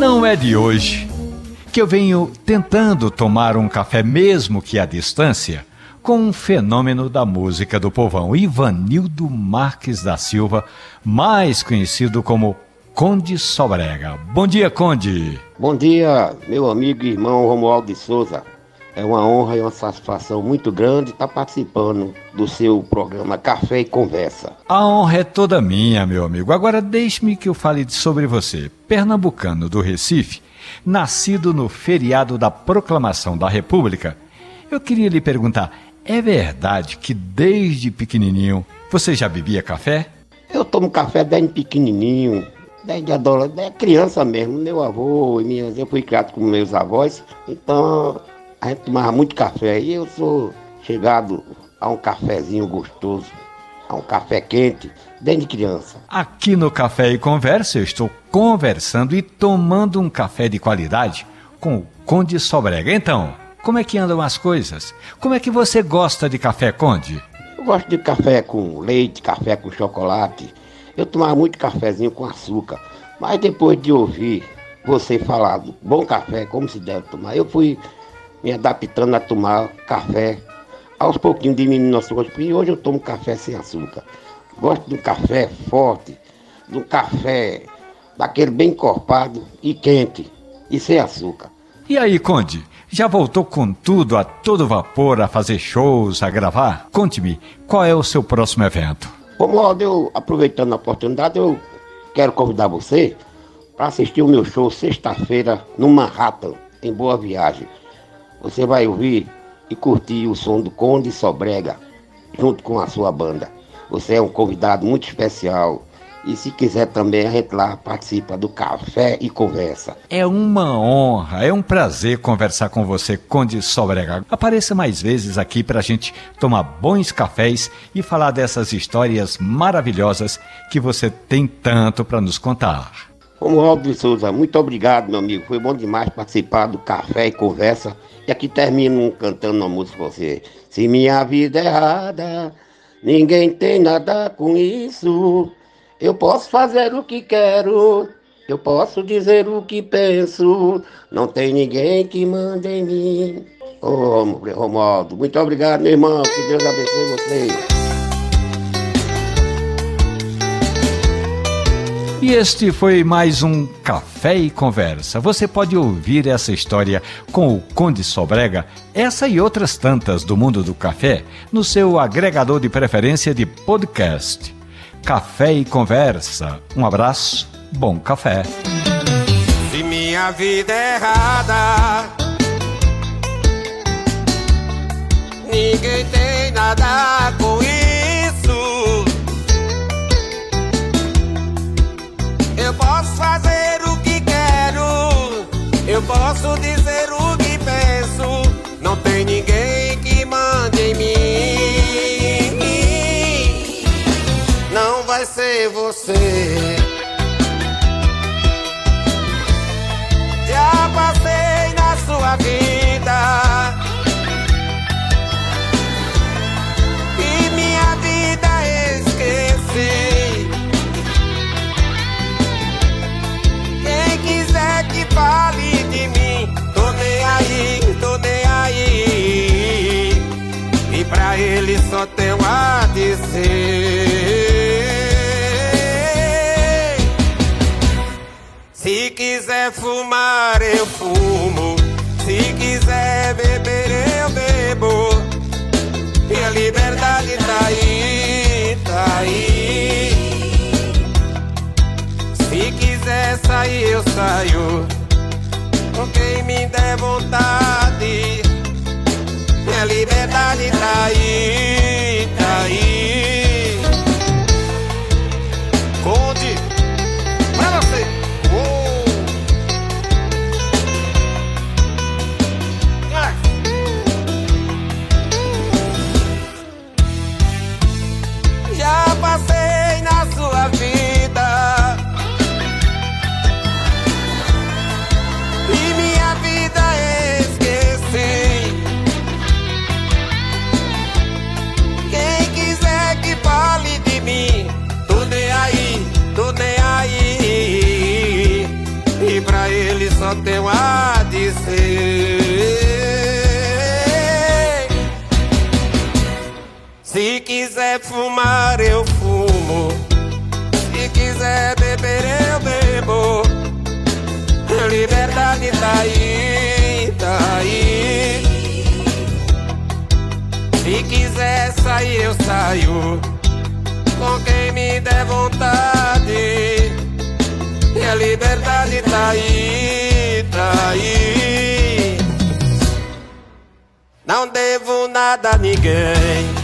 Não é de hoje que eu venho tentando tomar um café, mesmo que à distância, com um fenômeno da música do povão, Ivanildo Marques da Silva, mais conhecido como Conde Sobrega. Bom dia, Conde. Bom dia, meu amigo e irmão Romualdo de Souza. É uma honra e uma satisfação muito grande estar participando do seu programa Café e Conversa. A honra é toda minha, meu amigo. Agora deixe-me que eu fale sobre você. Pernambucano do Recife, nascido no feriado da Proclamação da República, eu queria lhe perguntar: é verdade que desde pequenininho você já bebia café? Eu tomo café desde pequenininho, desde adolescente, criança mesmo. Meu avô e minhas, eu fui criado com meus avós, então a gente tomava muito café. E eu sou chegado a um cafezinho gostoso, a um café quente, desde criança. Aqui no Café e Conversa eu estou conversando e tomando um café de qualidade com o Conde Sobrega. Então, como é que andam as coisas? Como é que você gosta de café, Conde? Eu gosto de café com leite, café com chocolate. Eu tomava muito cafezinho com açúcar. Mas depois de ouvir você falar do bom café, como se deve tomar, eu fui me adaptando a tomar café aos pouquinhos diminuindo açúcar. E hoje eu tomo café sem açúcar. Gosto de um café forte, de um café daquele bem encorpado e quente e sem açúcar. E aí, Conde, já voltou com tudo a todo vapor a fazer shows, a gravar? Conte-me, qual é o seu próximo evento? Romualdo, eu, aproveitando a oportunidade, eu quero convidar você para assistir o meu show sexta-feira no Manhattan, em Boa Viagem. Você vai ouvir e curtir o som do Conde Sobrega, junto com a sua banda. Você é um convidado muito especial. E se quiser também, a gente lá participa do Café e Conversa. É uma honra, é um prazer conversar com você, Conde Sobrega. Apareça mais vezes aqui para a gente tomar bons cafés e falar dessas histórias maravilhosas que você tem tanto para nos contar. Romualdo de Souza, muito obrigado, meu amigo. Foi bom demais participar do Café e Conversa. E aqui termino cantando uma música pra você. Se minha vida é errada, ninguém tem nada com isso. Eu posso fazer o que quero, eu posso dizer o que penso. Não tem ninguém que mande em mim. Ô, oh, Romualdo, muito obrigado, meu irmão. Que Deus abençoe vocês. E este foi mais um Café e Conversa. Você pode ouvir essa história com o Conde Sobrega, essa e outras tantas do mundo do café, no seu agregador de preferência de podcast. Café e Conversa. Um abraço, bom café. Se minha vida é errada, ninguém tem nada posso dizer o que penso. Não tem ninguém que mande em mim. Não vai ser você. Quiser fumar, eu fumo. Se quiser beber, eu bebo. E a liberdade tá aí, tá aí. Se quiser sair, eu saio com quem me der vontade. Minha liberdade tá aí, só tenho a dizer. Se quiser fumar, eu fumo. Se quiser beber, eu bebo. Liberdade tá aí, tá aí. Se quiser sair, eu saio. Com quem me der vontade. E a liberdade tá aí, Não devo nada a ninguém.